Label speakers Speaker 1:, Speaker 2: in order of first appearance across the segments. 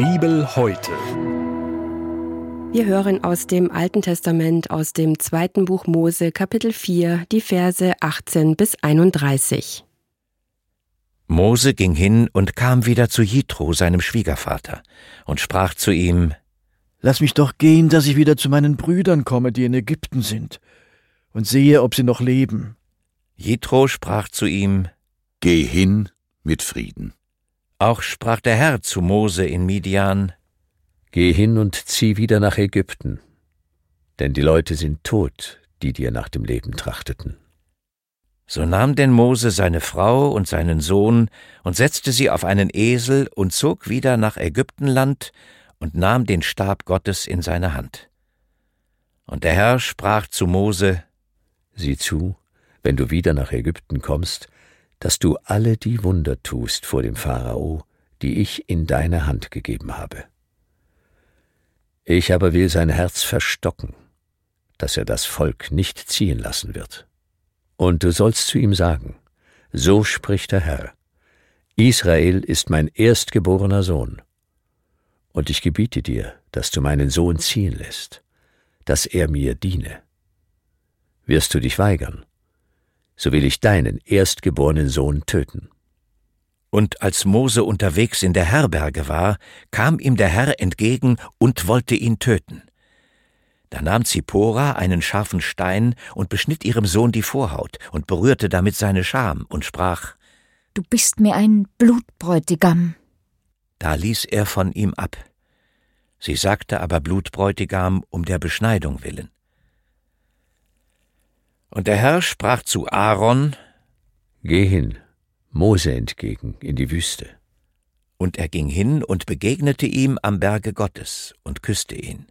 Speaker 1: Bibel heute.
Speaker 2: Wir hören aus dem Alten Testament, aus dem zweiten Buch Mose, Kapitel 4, die Verse 18 bis 31.
Speaker 3: Mose ging hin und kam wieder zu Jitro, seinem Schwiegervater, und sprach zu ihm,
Speaker 4: Lass mich doch gehen, dass ich wieder zu meinen Brüdern komme, die in Ägypten sind, und sehe, ob sie noch leben.
Speaker 3: Jitro sprach zu ihm,
Speaker 5: Geh hin mit Frieden.
Speaker 3: Auch sprach der Herr zu Mose in Midian,
Speaker 6: Geh hin und zieh wieder nach Ägypten, denn die Leute sind tot, die dir nach dem Leben trachteten.
Speaker 3: So nahm denn Mose seine Frau und seinen Sohn und setzte sie auf einen Esel und zog wieder nach Ägyptenland und nahm den Stab Gottes in seine Hand. Und der Herr sprach zu Mose,
Speaker 6: Sieh zu, wenn du wieder nach Ägypten kommst, dass du alle die Wunder tust vor dem Pharao, die ich in deine Hand gegeben habe. Ich aber will sein Herz verstocken, dass er das Volk nicht ziehen lassen wird. Und du sollst zu ihm sagen, so spricht der Herr, Israel ist mein erstgeborener Sohn, und ich gebiete dir, dass du meinen Sohn ziehen lässt, dass er mir diene. Wirst du dich weigern, so will ich deinen erstgeborenen Sohn töten.
Speaker 3: Und als Mose unterwegs in der Herberge war, kam ihm der Herr entgegen und wollte ihn töten. Da nahm Zippora einen scharfen Stein und beschnitt ihrem Sohn die Vorhaut und berührte damit seine Scham und sprach,
Speaker 7: Du bist mir ein Blutbräutigam.
Speaker 3: Da ließ er von ihm ab. Sie sagte aber Blutbräutigam um der Beschneidung willen. Und der Herr sprach zu Aaron,
Speaker 6: Geh hin, Mose entgegen, in die Wüste.
Speaker 3: Und er ging hin und begegnete ihm am Berge Gottes und küsste ihn.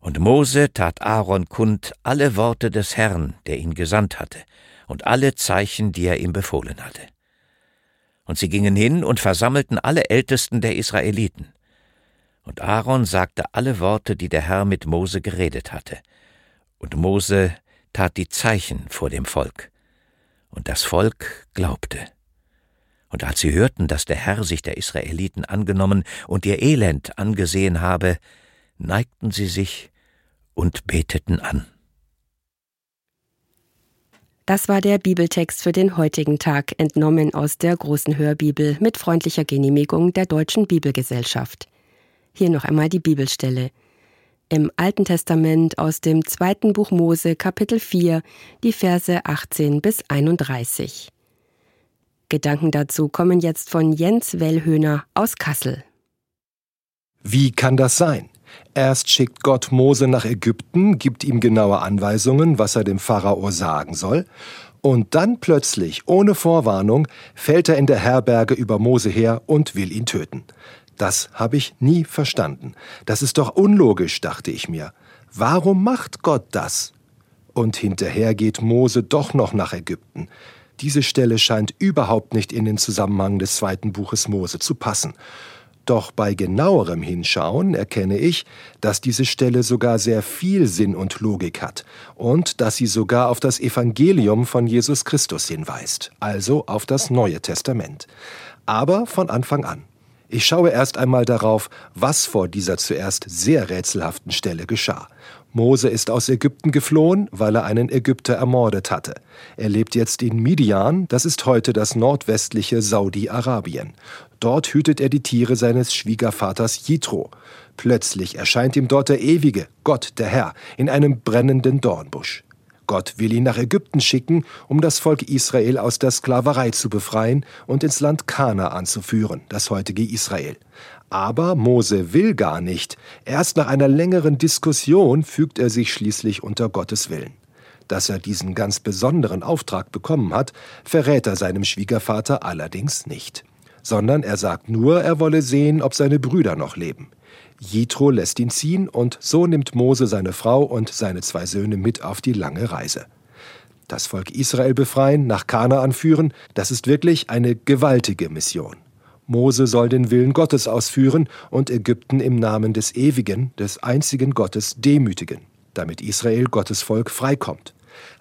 Speaker 3: Und Mose tat Aaron kund alle Worte des Herrn, der ihn gesandt hatte, und alle Zeichen, die er ihm befohlen hatte. Und sie gingen hin und versammelten alle Ältesten der Israeliten. Und Aaron sagte alle Worte, die der Herr mit Mose geredet hatte. Und Mose tat die Zeichen vor dem Volk. Und das Volk glaubte. Und als sie hörten, dass der Herr sich der Israeliten angenommen und ihr Elend angesehen habe, neigten sie sich und beteten an.
Speaker 2: Das war der Bibeltext für den heutigen Tag, entnommen aus der großen Hörbibel mit freundlicher Genehmigung der Deutschen Bibelgesellschaft. Hier noch einmal die Bibelstelle. Im Alten Testament aus dem zweiten Buch Mose, Kapitel 4, die Verse 18 bis 31. Gedanken dazu kommen jetzt von Jens Wellhöhner aus Kassel.
Speaker 1: Wie kann das sein? Erst schickt Gott Mose nach Ägypten, gibt ihm genaue Anweisungen, was er dem Pharao sagen soll, und dann plötzlich, ohne Vorwarnung, fällt er in der Herberge über Mose her und will ihn töten. Das habe ich nie verstanden. Das ist doch unlogisch, dachte ich mir. Warum macht Gott das? Und hinterher geht Mose doch noch nach Ägypten. Diese Stelle scheint überhaupt nicht in den Zusammenhang des zweiten Buches Mose zu passen. Doch bei genauerem Hinschauen erkenne ich, dass diese Stelle sogar sehr viel Sinn und Logik hat und dass sie sogar auf das Evangelium von Jesus Christus hinweist, also auf das Neue Testament. Aber von Anfang an. Ich schaue erst einmal darauf, was vor dieser zuerst sehr rätselhaften Stelle geschah. Mose ist aus Ägypten geflohen, weil er einen Ägypter ermordet hatte. Er lebt jetzt in Midian, das ist heute das nordwestliche Saudi-Arabien. Dort hütet er die Tiere seines Schwiegervaters Jitro. Plötzlich erscheint ihm dort der Ewige, Gott, der Herr, in einem brennenden Dornbusch. Gott will ihn nach Ägypten schicken, um das Volk Israel aus der Sklaverei zu befreien und ins Land Kana zu führen, das heutige Israel. Aber Mose will gar nicht. Erst nach einer längeren Diskussion fügt er sich schließlich unter Gottes Willen. Dass er diesen ganz besonderen Auftrag bekommen hat, verrät er seinem Schwiegervater allerdings nicht, sondern er sagt nur, er wolle sehen, ob seine Brüder noch leben. Jitro lässt ihn ziehen und so nimmt Mose seine Frau und seine zwei Söhne mit auf die lange Reise. Das Volk Israel befreien, nach Kanaan führen, das ist wirklich eine gewaltige Mission. Mose soll den Willen Gottes ausführen und Ägypten im Namen des ewigen, des einzigen Gottes demütigen, damit Israel Gottes Volk freikommt.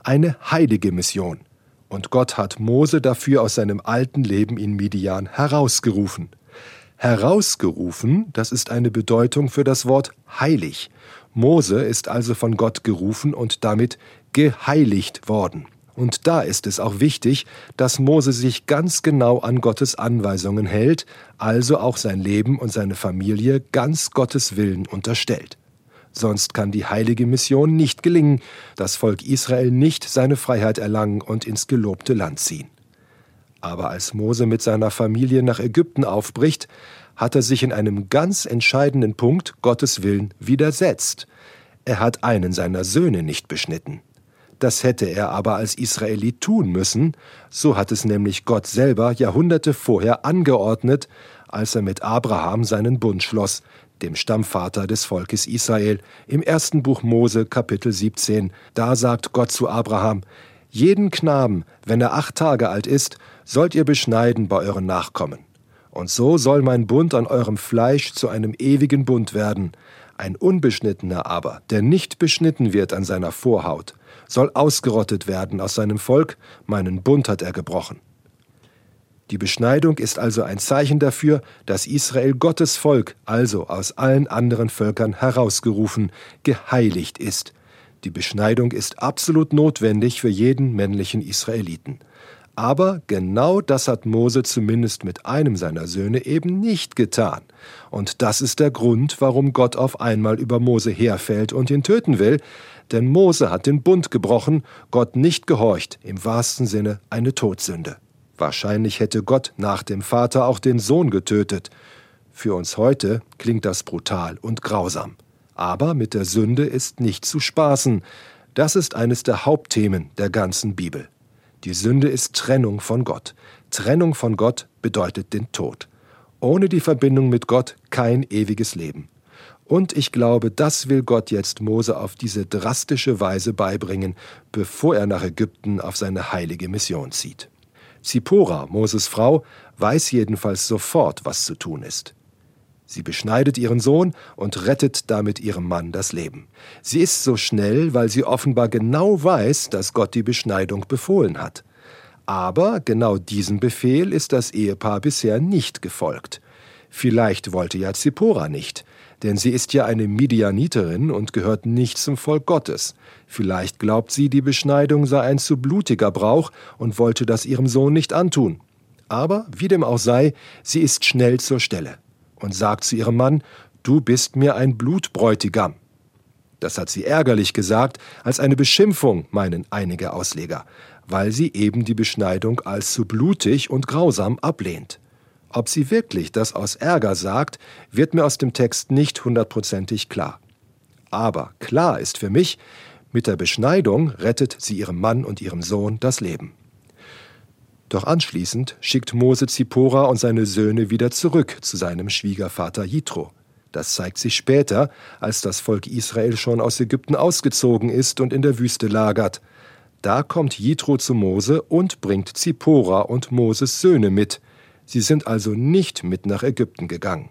Speaker 1: Eine heilige Mission. Und Gott hat Mose dafür aus seinem alten Leben in Midian herausgerufen. Herausgerufen, das ist eine Bedeutung für das Wort heilig. Mose ist also von Gott gerufen und damit geheiligt worden. Und da ist es auch wichtig, dass Mose sich ganz genau an Gottes Anweisungen hält, also auch sein Leben und seine Familie ganz Gottes Willen unterstellt. Sonst kann die heilige Mission nicht gelingen, das Volk Israel nicht seine Freiheit erlangen und ins gelobte Land ziehen. Aber als Mose mit seiner Familie nach Ägypten aufbricht, hat er sich in einem ganz entscheidenden Punkt Gottes Willen widersetzt. Er hat einen seiner Söhne nicht beschnitten. Das hätte er aber als Israelit tun müssen, so hat es nämlich Gott selber Jahrhunderte vorher angeordnet, als er mit Abraham seinen Bund schloss, dem Stammvater des Volkes Israel, im ersten Buch Mose Kapitel 17. Da sagt Gott zu Abraham, jeden Knaben, wenn er acht Tage alt ist, sollt ihr beschneiden bei euren Nachkommen. Und so soll mein Bund an eurem Fleisch zu einem ewigen Bund werden. Ein Unbeschnittener aber, der nicht beschnitten wird an seiner Vorhaut, soll ausgerottet werden aus seinem Volk, meinen Bund hat er gebrochen. Die Beschneidung ist also ein Zeichen dafür, dass Israel Gottes Volk, also aus allen anderen Völkern herausgerufen, geheiligt ist. Die Beschneidung ist absolut notwendig für jeden männlichen Israeliten. Aber genau das hat Mose zumindest mit einem seiner Söhne eben nicht getan. Und das ist der Grund, warum Gott auf einmal über Mose herfällt und ihn töten will, denn Mose hat den Bund gebrochen, Gott nicht gehorcht, im wahrsten Sinne eine Todsünde. Wahrscheinlich hätte Gott nach dem Vater auch den Sohn getötet. Für uns heute klingt das brutal und grausam. Aber mit der Sünde ist nicht zu spaßen. Das ist eines der Hauptthemen der ganzen Bibel. Die Sünde ist Trennung von Gott. Trennung von Gott bedeutet den Tod. Ohne die Verbindung mit Gott kein ewiges Leben. Und ich glaube, das will Gott jetzt Mose auf diese drastische Weise beibringen, bevor er nach Ägypten auf seine heilige Mission zieht. Zippora, Moses Frau, weiß jedenfalls sofort, was zu tun ist. Sie beschneidet ihren Sohn und rettet damit ihrem Mann das Leben. Sie ist so schnell, weil sie offenbar genau weiß, dass Gott die Beschneidung befohlen hat. Aber genau diesem Befehl ist das Ehepaar bisher nicht gefolgt. Vielleicht wollte ja Zippora nicht, denn sie ist ja eine Midianiterin und gehört nicht zum Volk Gottes. Vielleicht glaubt sie, die Beschneidung sei ein zu blutiger Brauch und wollte das ihrem Sohn nicht antun. Aber wie dem auch sei, sie ist schnell zur Stelle und sagt zu ihrem Mann, Du bist mir ein Blutbräutigam. Das hat sie ärgerlich gesagt, als eine Beschimpfung, meinen einige Ausleger, weil sie eben die Beschneidung als zu blutig und grausam ablehnt. Ob sie wirklich das aus Ärger sagt, wird mir aus dem Text nicht hundertprozentig klar. Aber klar ist für mich, mit der Beschneidung rettet sie ihrem Mann und ihrem Sohn das Leben. Doch anschließend schickt Mose Zippora und seine Söhne wieder zurück zu seinem Schwiegervater Jitro. Das zeigt sich später, als das Volk Israel schon aus Ägypten ausgezogen ist und in der Wüste lagert. Da kommt Jitro zu Mose und bringt Zippora und Moses Söhne mit, Sie sind also nicht mit nach Ägypten gegangen.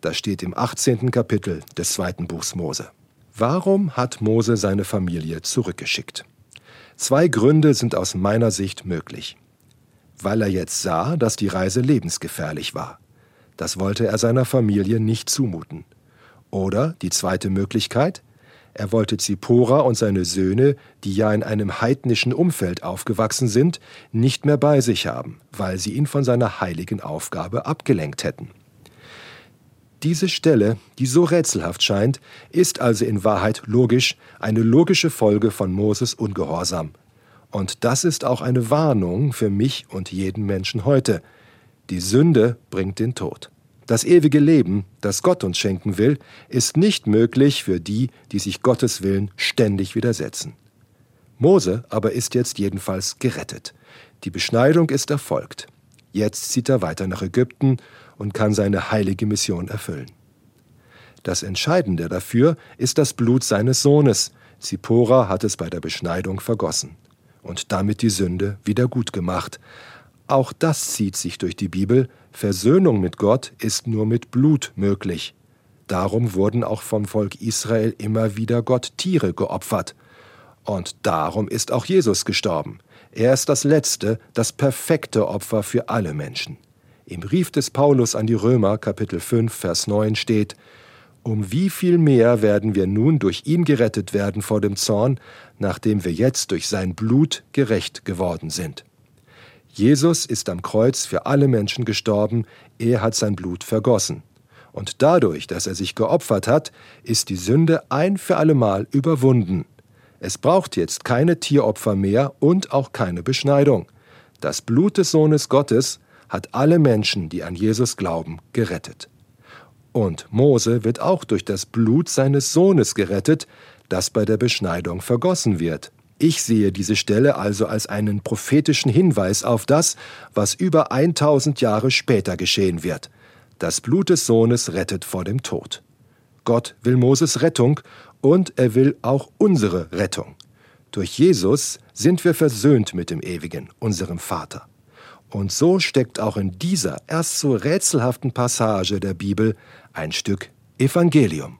Speaker 1: Das steht im 18. Kapitel des zweiten Buchs Mose. Warum hat Mose seine Familie zurückgeschickt? Zwei Gründe sind aus meiner Sicht möglich. Weil er jetzt sah, dass die Reise lebensgefährlich war. Das wollte er seiner Familie nicht zumuten. Oder die zweite Möglichkeit, er wollte Zippora und seine Söhne, die ja in einem heidnischen Umfeld aufgewachsen sind, nicht mehr bei sich haben, weil sie ihn von seiner heiligen Aufgabe abgelenkt hätten. Diese Stelle, die so rätselhaft scheint, ist also in Wahrheit logisch, eine logische Folge von Moses Ungehorsam. Und das ist auch eine Warnung für mich und jeden Menschen heute. Die Sünde bringt den Tod. Das ewige Leben, das Gott uns schenken will, ist nicht möglich für die, die sich Gottes Willen ständig widersetzen. Mose aber ist jetzt jedenfalls gerettet. Die Beschneidung ist erfolgt. Jetzt zieht er weiter nach Ägypten und kann seine heilige Mission erfüllen. Das Entscheidende dafür ist das Blut seines Sohnes. Zippora hat es bei der Beschneidung vergossen und damit die Sünde wieder gut gemacht. Auch das zieht sich durch die Bibel, Versöhnung mit Gott ist nur mit Blut möglich. Darum wurden auch vom Volk Israel immer wieder Gott Tiere geopfert. Und darum ist auch Jesus gestorben. Er ist das letzte, das perfekte Opfer für alle Menschen. Im Brief des Paulus an die Römer, Kapitel 5, Vers 9 steht, Um wie viel mehr werden wir nun durch ihn gerettet werden vor dem Zorn, nachdem wir jetzt durch sein Blut gerecht geworden sind. Jesus ist am Kreuz für alle Menschen gestorben, er hat sein Blut vergossen. Und dadurch, dass er sich geopfert hat, ist die Sünde ein für allemal überwunden. Es braucht jetzt keine Tieropfer mehr und auch keine Beschneidung. Das Blut des Sohnes Gottes hat alle Menschen, die an Jesus glauben, gerettet. Und Mose wird auch durch das Blut seines Sohnes gerettet, das bei der Beschneidung vergossen wird. Ich sehe diese Stelle also als einen prophetischen Hinweis auf das, was über 1000 Jahre später geschehen wird. Das Blut des Sohnes rettet vor dem Tod. Gott will Moses Rettung und er will auch unsere Rettung. Durch Jesus sind wir versöhnt mit dem Ewigen, unserem Vater. Und so steckt auch in dieser erst so rätselhaften Passage der Bibel ein Stück Evangelium.